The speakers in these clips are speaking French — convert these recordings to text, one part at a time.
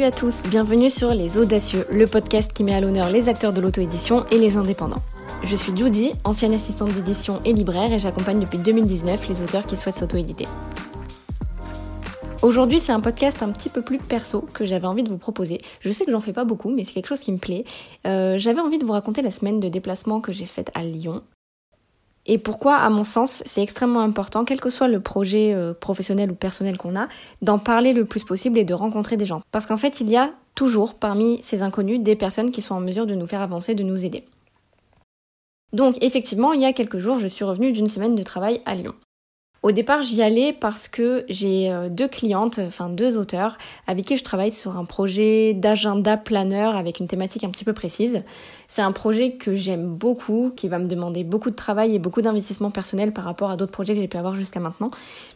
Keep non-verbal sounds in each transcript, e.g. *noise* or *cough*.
Salut à tous, bienvenue sur Les Audacieux, le podcast qui met à l'honneur les acteurs de l'auto-édition et les indépendants. Je suis Judy, ancienne assistante d'édition et libraire, et j'accompagne depuis 2019 les auteurs qui souhaitent s'auto-éditer. Aujourd'hui, c'est un podcast un petit peu plus perso que j'avais envie de vous proposer. Je sais que j'en fais pas beaucoup, mais c'est quelque chose qui me plaît. Euh, j'avais envie de vous raconter la semaine de déplacement que j'ai faite à Lyon. Et pourquoi, à mon sens, c'est extrêmement important, quel que soit le projet euh, professionnel ou personnel qu'on a, d'en parler le plus possible et de rencontrer des gens. Parce qu'en fait, il y a toujours parmi ces inconnus des personnes qui sont en mesure de nous faire avancer, de nous aider. Donc effectivement, il y a quelques jours, je suis revenue d'une semaine de travail à Lyon. Au départ, j'y allais parce que j'ai euh, deux clientes, enfin deux auteurs, avec qui je travaille sur un projet d'agenda planeur avec une thématique un petit peu précise. C'est un projet que j'aime beaucoup, qui va me demander beaucoup de travail et beaucoup d'investissement personnel par rapport à d'autres projets que j'ai pu avoir jusqu'à maintenant.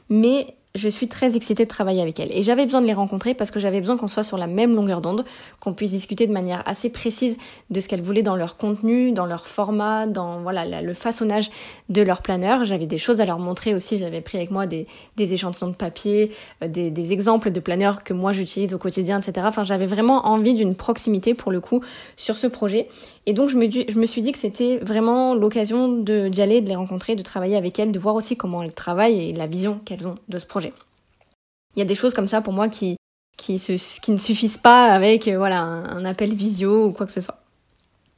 Mais je suis très excitée de travailler avec elle. Et j'avais besoin de les rencontrer parce que j'avais besoin qu'on soit sur la même longueur d'onde, qu'on puisse discuter de manière assez précise de ce qu'elles voulaient dans leur contenu, dans leur format, dans voilà le façonnage de leur planeur. J'avais des choses à leur montrer aussi. J'avais pris avec moi des, échantillons de papier, euh, des, des exemples de planeurs que moi j'utilise au quotidien, etc. Enfin, j'avais vraiment envie d'une proximité pour le coup sur ce projet. Et donc je me, suis dit que c'était vraiment l'occasion d'y aller, de les rencontrer, de travailler avec elles, de voir aussi comment elles travaillent et la vision qu'elles ont de ce projet. Il y a des choses comme ça pour moi qui ne suffisent pas avec euh, voilà, un, appel visio ou quoi que ce soit.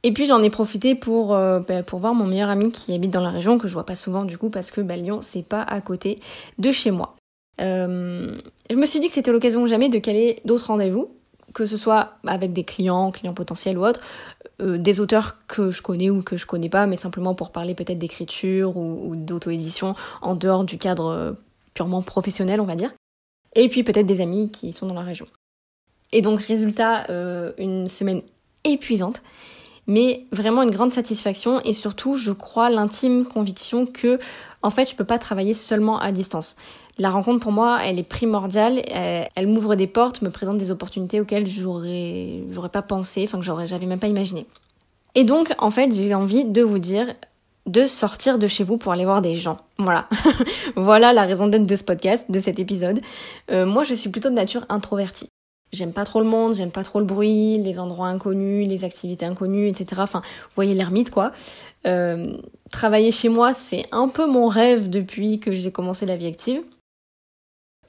Et puis j'en ai profité pour, euh, bah, pour voir mon meilleur ami qui habite dans la région, que je vois pas souvent du coup parce que bah, Lyon c'est pas à côté de chez moi. Euh, je me suis dit que c'était l'occasion jamais de caler d'autres rendez-vous, que ce soit avec des clients, clients potentiels ou autres, des auteurs que je connais ou que je connais pas, mais simplement pour parler peut-être d'écriture ou, d'auto-édition en dehors du cadre purement professionnel, on va dire et puis peut-être des amis qui sont dans la région. Et donc résultat, euh, une semaine épuisante, mais vraiment une grande satisfaction et surtout, je crois l'intime conviction que en fait, je peux pas travailler seulement à distance. La rencontre pour moi, elle est primordiale, elle, m'ouvre des portes, me présente des opportunités auxquelles j'aurais j'aurais pas pensé, enfin que j'aurais j'avais même pas imaginé. Et donc en fait, j'ai envie de vous dire de sortir de chez vous pour aller voir des gens. Voilà. *laughs* voilà la raison d'être de ce podcast, de cet épisode. Euh, moi, je suis plutôt de nature introvertie. J'aime pas trop le monde, j'aime pas trop le bruit, les endroits inconnus, les activités inconnues, etc. Enfin, vous voyez l'ermite, quoi. Euh, travailler chez moi, c'est un peu mon rêve depuis que j'ai commencé la vie active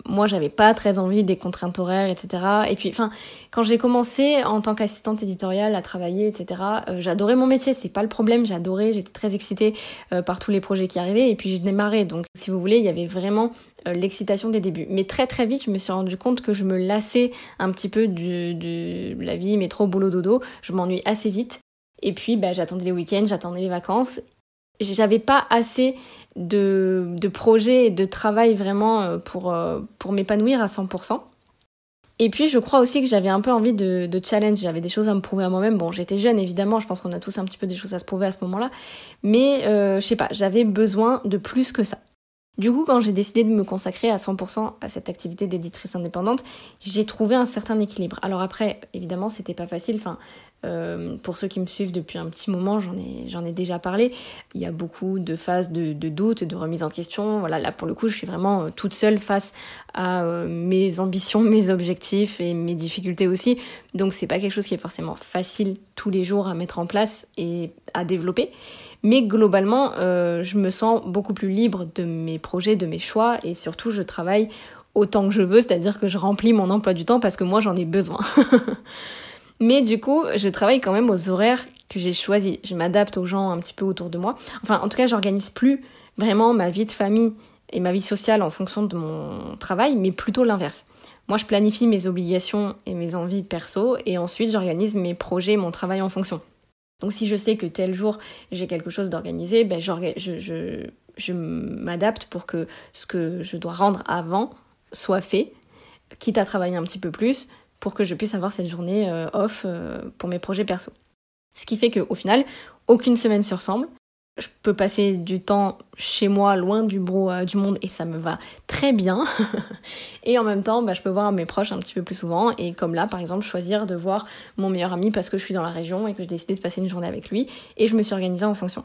moi j'avais pas très envie des contraintes horaires etc et puis enfin quand j'ai commencé en tant qu'assistante éditoriale à travailler etc euh, j'adorais mon métier c'est pas le problème j'adorais j'étais très excitée euh, par tous les projets qui arrivaient et puis j'ai démarré donc si vous voulez il y avait vraiment euh, l'excitation des débuts. Mais très très vite je me suis rendu compte que je me lassais un petit peu de la vie métro boulot dodo. Je m'ennuie assez vite. Et puis bah, j'attendais les week-ends j'attendais les vacances j'avais pas assez de, de projets et de travail vraiment euh, pour, euh, pour m'épanouir à 100%. Et puis je crois aussi que j'avais un peu envie de, de challenge, j'avais des choses à me prouver à moi-même. Bon, j'étais jeune évidemment, je pense qu'on a tous un petit peu des choses à se prouver à ce moment-là, mais euh, je sais pas, j'avais besoin de plus que ça. Du coup, quand j'ai décidé de me consacrer à 100% à cette activité d'éditrice indépendante, j'ai trouvé un certain équilibre. Alors après, évidemment, c'était pas facile. Enfin, euh, pour ceux qui me suivent depuis un petit moment, j'en ai, j'en ai déjà parlé. Il y a beaucoup de phases de, de doute, de remise en question. Voilà, là pour le coup, je suis vraiment euh, toute seule face à euh, mes ambitions, *laughs* mes objectifs et mes difficultés aussi. Donc c'est pas quelque chose qui est forcément facile tous les jours à mettre en place et à développer. Mais globalement, je me sens beaucoup plus libre de mes projets, de mes choix et surtout je travaille autant que je veux, c'est-à-dire que je remplis mon emploi du temps parce que moi j'en ai besoin. *laughs* Mais du coup, je travaille quand même aux horaires que j'ai choisis. Je m'adapte aux gens un petit peu autour de moi. Enfin, en tout cas, j'organise plus vraiment ma vie de famille et ma vie sociale en fonction de mon travail, mais plutôt l'inverse. Moi, je planifie mes obligations et mes envies perso et ensuite j'organise mes projets, mon travail en fonction. Donc si je sais que tel jour j'ai quelque chose d'organisé, ben je, m'adapte pour que ce que je dois rendre avant soit fait, quitte à travailler un petit peu plus pour que je puisse avoir cette journée euh, off euh, pour mes projets perso. Ce qui fait qu'au final, aucune semaine se ressemble je peux passer du temps chez moi, loin du brouhaha du monde, et ça me va très bien. *laughs* et en même temps, bah, je peux voir mes proches un petit peu plus souvent. Et comme là, par exemple, choisir de voir mon meilleur ami parce que je suis dans la région et que j'ai décidé de passer une journée avec lui. Et je me suis organisée en fonction.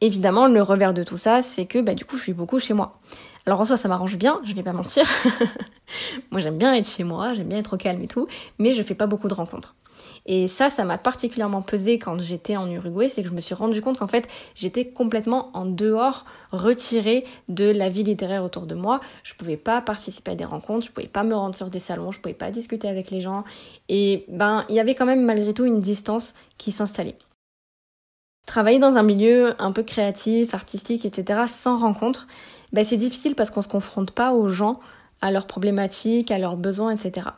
Évidemment, le revers de tout ça, c'est que bah, du coup, je suis beaucoup chez moi. Alors en soi, ça m'arrange bien, je vais pas mentir. *laughs* moi, j'aime bien être chez moi, j'aime bien être au calme et tout, mais je fais pas beaucoup de rencontres. Et ça, ça m'a particulièrement pesé quand j'étais en Uruguay, c'est que je me suis rendu compte qu'en fait, j'étais complètement en dehors, retirée de la vie littéraire autour de moi. Je pouvais pas participer à des rencontres, je pouvais pas me rendre sur des salons, je pouvais pas discuter avec les gens. Et ben, il y avait quand même malgré tout une distance qui s'installait. Travailler dans un milieu un peu créatif, artistique, etc., sans rencontre, ben c'est difficile parce qu'on se confronte pas aux gens, à leurs problématiques, à leurs besoins, etc.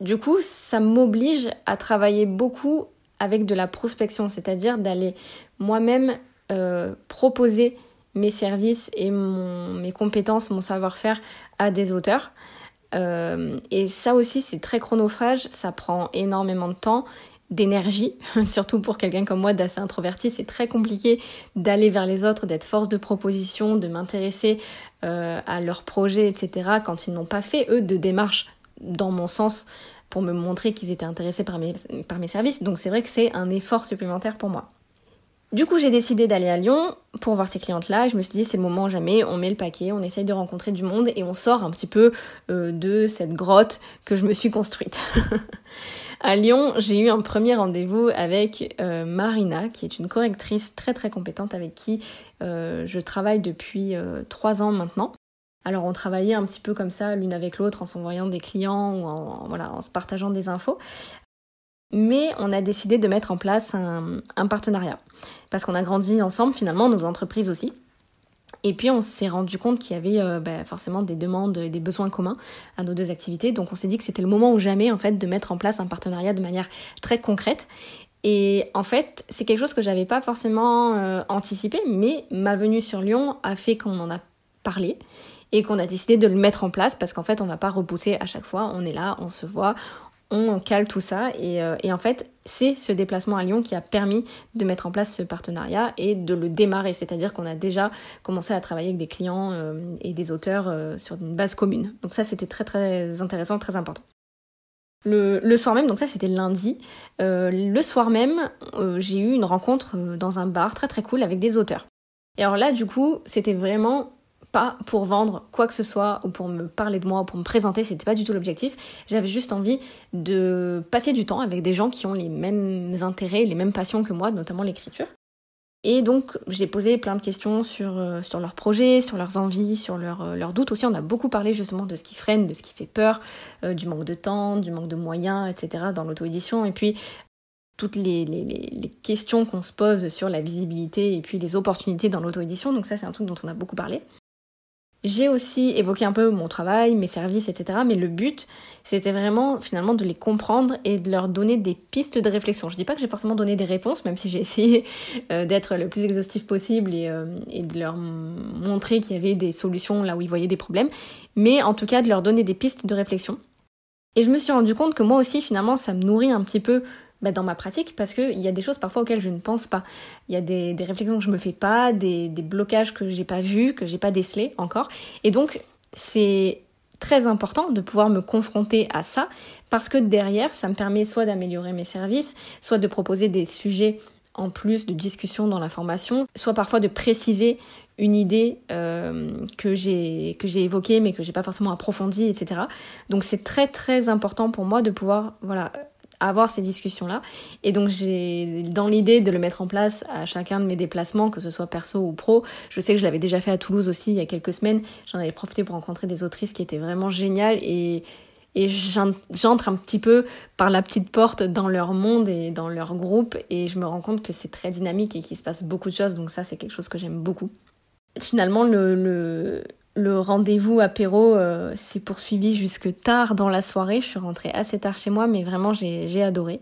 Du coup, ça m'oblige à travailler beaucoup avec de la prospection, c'est-à-dire d'aller moi-même euh, proposer mes services et mes compétences, mon savoir-faire à des auteurs. Euh, et ça aussi, c'est très chronophage, ça prend énormément de temps, d'énergie, *laughs* surtout pour quelqu'un comme moi d'assez introverti, c'est très compliqué d'aller vers les autres, d'être force de proposition, de m'intéresser euh, à leurs projets, etc., quand ils n'ont pas fait, eux, de démarche dans mon sens pour me montrer qu'ils étaient intéressés par mes, services. Donc c'est vrai que c'est un effort supplémentaire pour moi. Du coup, j'ai décidé d'aller à Lyon pour voir ces clientes-là. Je me suis dit, c'est le moment jamais, on met le paquet, on essaye de rencontrer du monde et on sort un petit peu euh, de cette grotte que je me suis construite. *laughs* à Lyon, j'ai eu un premier rendez-vous avec euh, Marina, qui est une correctrice très très compétente avec qui euh, je travaille depuis trois ans maintenant. Alors on travaillait un petit peu comme ça, l'une avec l'autre, en s'envoyant des clients ou en se partageant des infos. Mais on a décidé de mettre en place un, partenariat. Parce qu'on a grandi ensemble, finalement, nos entreprises aussi. Et puis on s'est rendu compte qu'il y avait euh, bah, forcément des demandes et des besoins communs à nos deux activités. Donc on s'est dit que c'était le moment ou jamais en fait de mettre en place un partenariat de manière très concrète. Et en fait, c'est quelque chose que j'avais pas forcément euh, anticipé, mais ma venue sur Lyon a fait qu'on en a parlé et qu'on a décidé de le mettre en place parce qu'en fait on va pas repousser à chaque fois, on est là, on se voit, on cale tout ça et, euh, en fait c'est ce déplacement à Lyon qui a permis de mettre en place ce partenariat et de le démarrer, c'est-à-dire qu'on a déjà commencé à travailler avec des clients euh, et des auteurs euh, sur une base commune. Donc ça c'était très très intéressant, très important. Le, le, soir même, donc ça c'était lundi, le soir même j'ai eu une rencontre dans un bar très très cool avec des auteurs. Et alors là du coup c'était vraiment pas pour vendre quoi que ce soit ou pour me parler de moi ou pour me présenter, c'était pas du tout l'objectif. J'avais juste envie de passer du temps avec des gens qui ont les mêmes intérêts, les mêmes passions que moi, notamment l'écriture. Et donc j'ai posé plein de questions sur, euh, sur leurs projets, sur leurs envies, sur euh, leurs, doutes aussi. On a beaucoup parlé justement de ce qui freine, de ce qui fait peur, euh, du manque de temps, du manque de moyens, etc. dans l'auto-édition. Et puis toutes les, les, les questions qu'on se pose sur la visibilité et puis les opportunités dans l'auto-édition. Donc ça c'est un truc dont on a beaucoup parlé. J'ai aussi évoqué un peu mon travail, mes services, etc. Mais le but, c'était vraiment finalement de les comprendre et de leur donner des pistes de réflexion. Je dis pas que j'ai forcément donné des réponses, même si j'ai essayé *laughs* euh, d'être le plus exhaustif possible et, euh, et de leur montrer qu'il y avait des solutions là où ils voyaient des problèmes. Mais en tout cas, de leur donner des pistes de réflexion. Et je me suis rendu compte que moi aussi, finalement, ça me nourrit un petit peu bah, dans ma pratique parce qu'il y a des choses parfois auxquelles je ne pense pas. Il y a des, réflexions que je me fais pas, des, blocages que j'ai pas vus, que j'ai pas décelés encore. Et donc, c'est très important de pouvoir me confronter à ça parce que derrière, ça me permet soit d'améliorer mes services, soit de proposer des sujets en plus de discussion dans la formation, soit parfois de préciser une idée euh, que j'ai que j'ai évoquée mais que j'ai pas forcément approfondie, etc. Donc c'est très très important pour moi de pouvoir voilà avoir ces discussions-là. Et donc j'ai dans l'idée de le mettre en place à chacun de mes déplacements, que ce soit perso ou pro. Je sais que je l'avais déjà fait à Toulouse aussi il y a quelques semaines. J'en avais profité pour rencontrer des autrices qui étaient vraiment géniales et et j'entre un petit peu par la petite porte dans leur monde et dans leur groupe et je me rends compte que c'est très dynamique et qu'il se passe beaucoup de choses donc ça c'est quelque chose que j'aime beaucoup. Finalement le, le, le rendez-vous apéro euh, s'est poursuivi jusque tard dans la soirée. Je suis rentrée assez tard chez moi, mais vraiment j'ai adoré.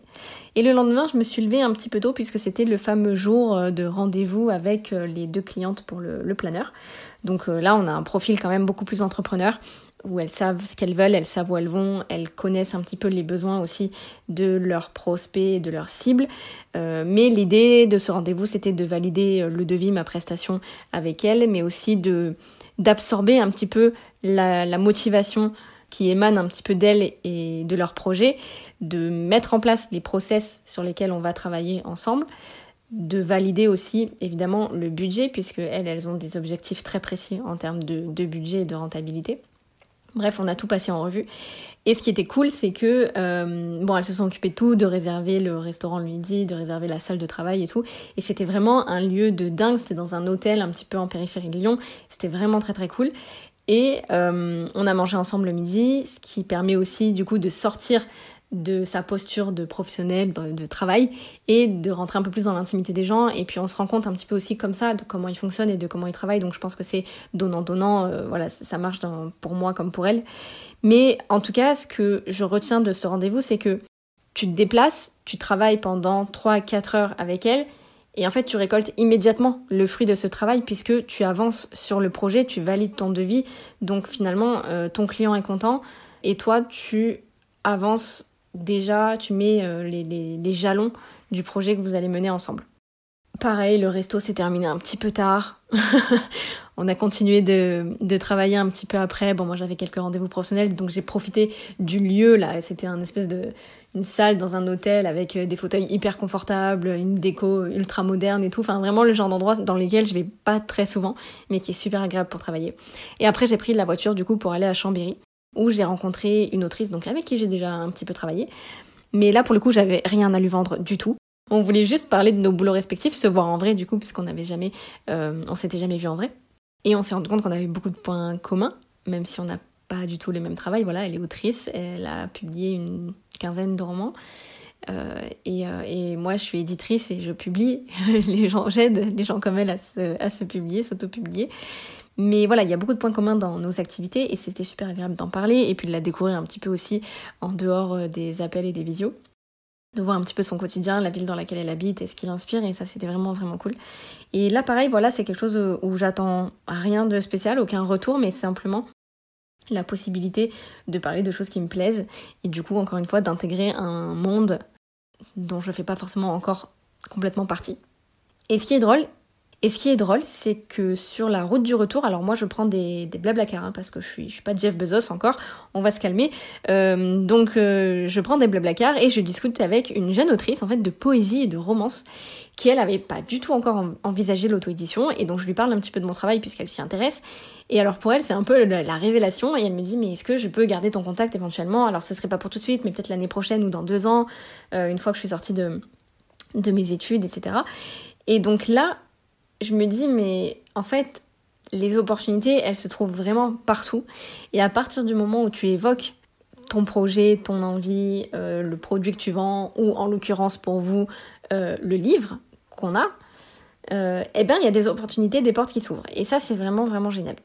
Et le lendemain, je me suis levée un petit peu tôt puisque c'était le fameux jour euh, de rendez-vous avec euh, les deux clientes pour le, le planeur. Donc là, on a un profil quand même beaucoup plus entrepreneur où elles savent ce qu'elles veulent, elles savent où elles vont, elles connaissent un petit peu les besoins aussi de leurs prospects et de leurs cibles. mais l'idée de ce rendez-vous, c'était de valider le devis, ma prestation avec elles, mais aussi de d'absorber un petit peu la, motivation qui émane un petit peu d'elles et de leur projet, de mettre en place les process sur lesquels on va travailler ensemble, de valider aussi évidemment le budget, puisque elles, elles ont des objectifs très précis en termes de, de budget et de rentabilité. Bref, on a tout passé en revue. Et ce qui était cool, c'est que euh, bon, elles se sont occupées de tout, de réserver le restaurant le midi, de réserver la salle de travail et tout. Et c'était vraiment un lieu de dingue. C'était dans un hôtel un petit peu en périphérie de Lyon. C'était vraiment très très cool. Et euh, on a mangé ensemble le midi, ce qui permet aussi du coup de sortir de sa posture de professionnel, de, travail, et de rentrer un peu plus dans l'intimité des gens. Et puis on se rend compte un petit peu aussi comme ça de comment ils fonctionnent et de comment ils travaillent. Donc je pense que c'est donnant-donnant, euh, voilà, ça marche pour moi comme pour elle. Mais en tout cas, ce que je retiens de ce rendez-vous, c'est que tu te déplaces, tu travailles pendant 3-4 heures avec elle, et en fait, tu récoltes immédiatement le fruit de ce travail puisque tu avances sur le projet, tu valides ton devis. Donc finalement, euh, ton client est content et toi, tu avances déjà, tu mets euh, les, jalons du projet que vous allez mener ensemble. Pareil, le resto s'est terminé un petit peu tard. *laughs* on a continué de, travailler un petit peu après. Bon, moi j'avais quelques rendez-vous professionnels, donc j'ai profité du lieu là. C'était un espèce de une salle dans un hôtel avec euh, des fauteuils hyper confortables, une déco ultra moderne et tout. Enfin, vraiment le genre d'endroit dans lequel je vais pas très souvent, mais qui est super agréable pour travailler. Et après, j'ai pris la voiture du coup pour aller à Chambéry où j'ai rencontré une autrice donc avec qui j'ai déjà un petit peu travaillé. Mais là pour le coup j'avais rien à lui vendre du tout. On voulait juste parler de nos boulots respectifs, se voir en vrai du coup puisqu'on n'avait jamais, euh, on s'était jamais vu en vrai. Et on s'est rendu compte qu'on avait beaucoup de points communs, même si on n'a pas du tout les mêmes travails. Voilà, elle est autrice, elle a publié une quinzaine de romans. Euh, et, euh, et, moi, je suis éditrice et je publie. *laughs* les gens, j'aide les gens comme elle à se, à se publier, s'auto-publier. Mais voilà, il y a beaucoup de points communs dans nos activités et c'était super agréable d'en parler et puis de la découvrir un petit peu aussi en dehors euh, des appels et des visios. De voir un petit peu son quotidien, la ville dans laquelle elle habite et ce qui l'inspire et ça c'était vraiment vraiment cool. Et là pareil, voilà, c'est quelque chose euh, où j'attends rien de spécial, aucun retour, mais simplement la possibilité de parler de choses qui me plaisent et du coup encore une fois d'intégrer un monde dont je fais pas forcément encore complètement partie. Et ce qui est drôle, et ce qui est drôle, c'est que sur la route du retour, alors moi je prends des, des hein, parce que je suis, je suis pas Jeff Bezos encore, on va se calmer. Euh, donc euh, je prends des blablacar et je discute avec une jeune autrice en fait de poésie et de romance qui elle avait pas du tout encore envisagé l'auto-édition et donc je lui parle un petit peu de mon travail puisqu'elle s'y intéresse. Et alors pour elle c'est un peu la, révélation et elle me dit mais est-ce que je peux garder ton contact éventuellement? Alors ce serait pas pour tout de suite mais peut-être l'année prochaine ou dans deux ans, euh, une fois que je suis sortie de, de mes études, etc. Et donc là, je me dis, mais en fait, les opportunités, elles se trouvent vraiment partout. Et à partir du moment où tu évoques ton projet, ton envie, euh, le produit que tu vends, ou en l'occurrence pour vous, euh, le livre qu'on a, euh, eh bien, il y a des opportunités, des portes qui s'ouvrent. Et ça, c'est vraiment, vraiment génial.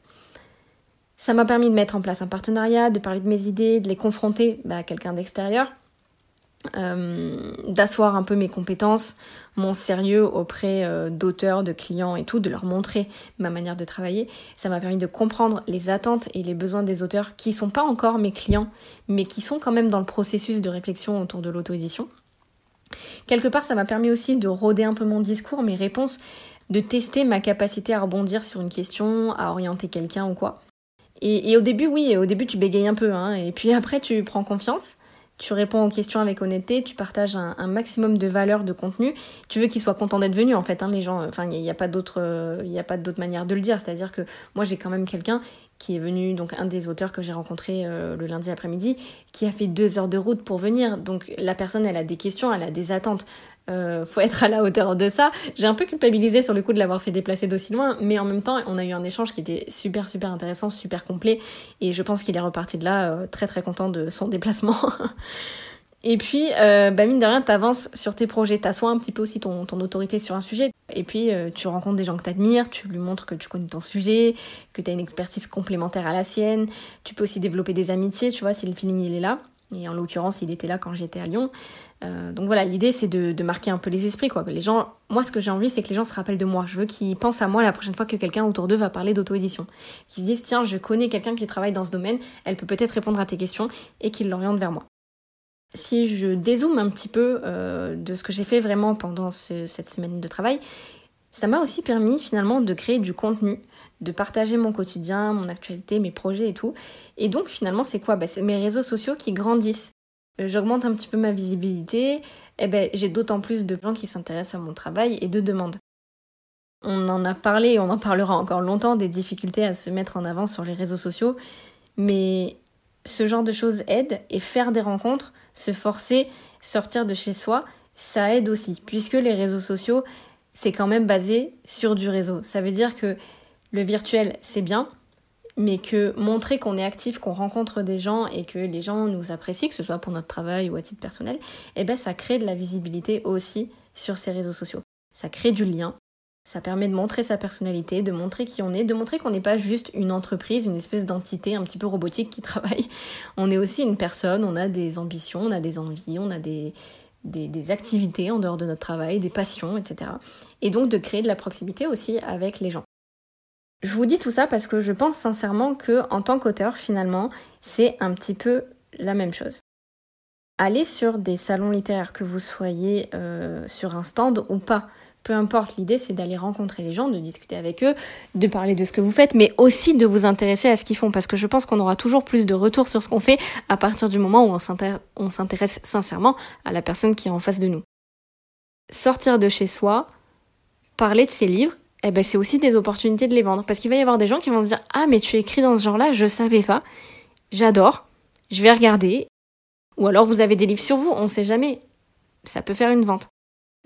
Ça m'a permis de mettre en place un partenariat, de parler de mes idées, de les confronter bah, à quelqu'un d'extérieur. Euh, d'asseoir un peu mes compétences, mon sérieux auprès euh, d'auteurs, de clients et tout, de leur montrer ma manière de travailler. Ça m'a permis de comprendre les attentes et les besoins des auteurs qui sont pas encore mes clients, mais qui sont quand même dans le processus de réflexion autour de l'auto-édition. Quelque part, ça m'a permis aussi de rôder un peu mon discours, mes réponses, de tester ma capacité à rebondir sur une question, à orienter quelqu'un ou quoi. Et, au début, oui, au début tu bégayes un peu, hein, et puis *laughs* après tu prends confiance tu réponds aux questions avec honnêteté, tu partages un, maximum de valeur, de contenu. Tu veux qu'ils soient contents d'être venus en fait. Hein, les gens, enfin il n'y a, pas d'autre, il a pas d'autre manière de le dire. C'est-à-dire que moi j'ai quand même quelqu'un qui est venu, donc un des auteurs que j'ai rencontré euh, le lundi après-midi, qui a fait deux heures de route pour venir. Donc la personne, elle a des questions, elle a des attentes. Euh, faut être à la hauteur de ça. J'ai un peu culpabilisé sur le coup de l'avoir fait déplacer d'aussi loin, mais en même temps, on a eu un échange qui était super super intéressant, super complet, et je pense qu'il est reparti de là euh, très très content de son *laughs* déplacement. Et puis, euh, bah mine de rien, t'avances sur tes projets, t'assois un petit peu aussi ton, ton autorité sur un sujet. Et puis, tu rencontres des gens que t'admires, tu lui montres que tu connais ton sujet, que t'as une expertise complémentaire à la sienne. Tu peux aussi développer des amitiés, tu vois, si le feeling il est là. Et en l'occurrence, il était là quand j'étais à Lyon. Euh, donc voilà, l'idée c'est de, marquer un peu les esprits, quoi. les gens, moi ce que j'ai envie, c'est que les gens se rappellent de moi. Je veux qu'ils pensent à moi la prochaine fois que quelqu'un autour d'eux va parler d'auto-édition. Qu'ils se disent, tiens, je connais quelqu'un qui travaille dans ce domaine, elle peut peut-être répondre à tes questions et qu'ils l'orientent vers moi. Si je dézoome un petit peu euh, de ce que j'ai fait vraiment pendant cette semaine de travail, ça m'a aussi permis finalement de créer du contenu, de partager mon quotidien, mon actualité, mes projets et tout. Et donc finalement c'est quoi? Bah, C'est mes réseaux sociaux qui grandissent. J'augmente un petit peu ma visibilité, eh ben, j'ai d'autant plus de gens qui s'intéressent à mon travail et de demandes. On en a parlé et on en parlera encore longtemps des difficultés à se mettre en avant sur les réseaux sociaux, mais ce genre de choses aide et faire des rencontres, se forcer, sortir de chez soi, ça aide aussi, puisque les réseaux sociaux, c'est quand même basé sur du réseau. Ça veut dire que le virtuel, c'est bien, mais que montrer qu'on est actif, qu'on rencontre des gens et que les gens nous apprécient, que ce soit pour notre travail ou à titre personnel, eh ben ça crée de la visibilité aussi sur ces réseaux sociaux. Ça crée du lien, ça permet de montrer sa personnalité, de montrer qui on est, de montrer qu'on n'est pas juste une entreprise, une espèce d'entité un petit peu robotique qui *laughs* travaille. On est aussi une personne, on a des ambitions, on a des envies, on a des, des, des, activités en dehors de notre travail, des passions, etc. Et donc de créer de la proximité aussi avec les gens. Je vous dis tout ça parce que je pense sincèrement que en tant qu'auteur, finalement, c'est un petit peu la même chose. Allez sur des salons littéraires, que vous soyez euh, sur un stand ou pas. Peu importe, l'idée c'est d'aller rencontrer les gens, de discuter avec eux, de parler de ce que vous faites, mais aussi de vous intéresser à ce qu'ils font, parce que je pense qu'on aura toujours plus de retours sur ce qu'on fait à partir du moment où on s'intéresse sincèrement à la personne qui est en face de nous. Sortir de chez soi, parler de ses livres, eh ben c'est aussi des opportunités de les vendre. Parce qu'il va y avoir des gens qui vont se dire Ah, mais tu écris dans ce genre-là, je savais pas. J'adore. Je vais regarder. Ou alors vous avez des livres sur vous, on sait jamais. Ça peut faire une vente.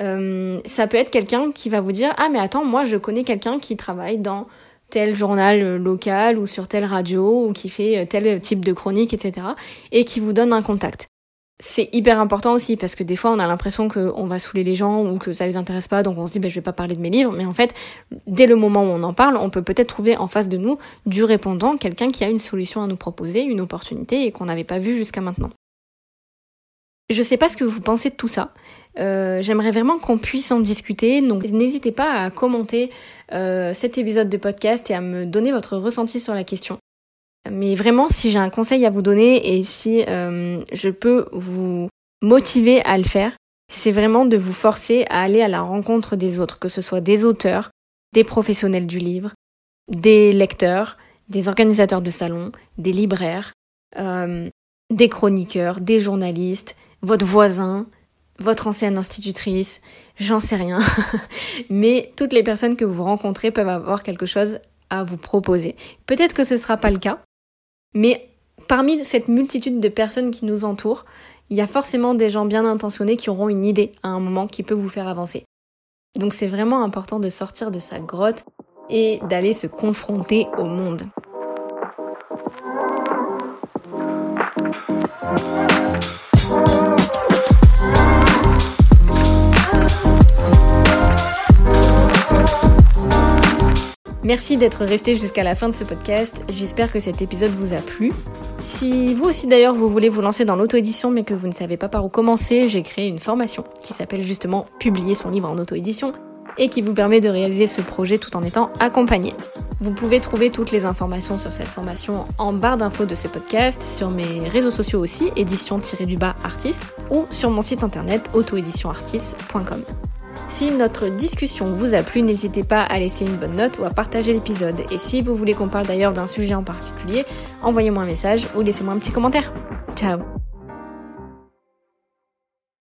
Euh, ça peut être quelqu'un qui va vous dire Ah, mais attends, moi je connais quelqu'un qui travaille dans tel journal local ou sur telle radio ou qui fait tel type de chronique, etc. et qui vous donne un contact c'est hyper important aussi parce que des fois on a l'impression qu'on va saouler les gens ou que ça les intéresse pas donc on se dit ben, je vais pas parler de mes livres. Mais en fait dès le moment où on en parle on peut peut-être trouver en face de nous du répondant quelqu'un qui a une solution à nous proposer une opportunité et qu'on n'avait pas vu jusqu'à maintenant. Je sais pas ce que vous pensez de tout ça. Euh, j'aimerais vraiment qu'on puisse en discuter. Donc n'hésitez pas à commenter euh, cet épisode de podcast et à me donner votre ressenti sur la question mais vraiment, si j'ai un conseil à vous donner et si euh, je peux vous motiver à le faire, c'est vraiment de vous forcer à aller à la rencontre des autres, que ce soit des auteurs, des professionnels du livre, des lecteurs, des organisateurs de salons, des libraires, euh, des chroniqueurs, des journalistes, votre voisin, votre ancienne institutrice, j'en sais rien. *laughs* Mais toutes les personnes que vous rencontrez peuvent avoir quelque chose à vous proposer. Peut-être que ce ne sera pas le cas, mais parmi cette multitude de personnes qui nous entourent, il y a forcément des gens bien intentionnés qui auront une idée à un moment qui peut vous faire avancer. Donc c'est vraiment important de sortir de sa grotte et d'aller se confronter au monde. Merci d'être resté jusqu'à la fin de ce podcast. J'espère que cet épisode vous a plu. Si vous aussi d'ailleurs vous voulez vous lancer dans l'auto-édition mais que vous ne savez pas par où commencer, j'ai créé une formation qui s'appelle justement Publier son livre en auto-édition et qui vous permet de réaliser ce projet tout en étant accompagné. Vous pouvez trouver toutes les informations sur cette formation en barre d'infos de ce podcast, sur mes réseaux sociaux aussi, édition-du-bas artis, ou sur mon site internet autoéditionartis.com. Si notre discussion vous a plu, n'hésitez pas à laisser une bonne note ou à partager l'épisode. Et si vous voulez qu'on parle d'ailleurs d'un sujet en particulier, envoyez-moi un message ou laissez-moi un petit commentaire. Ciao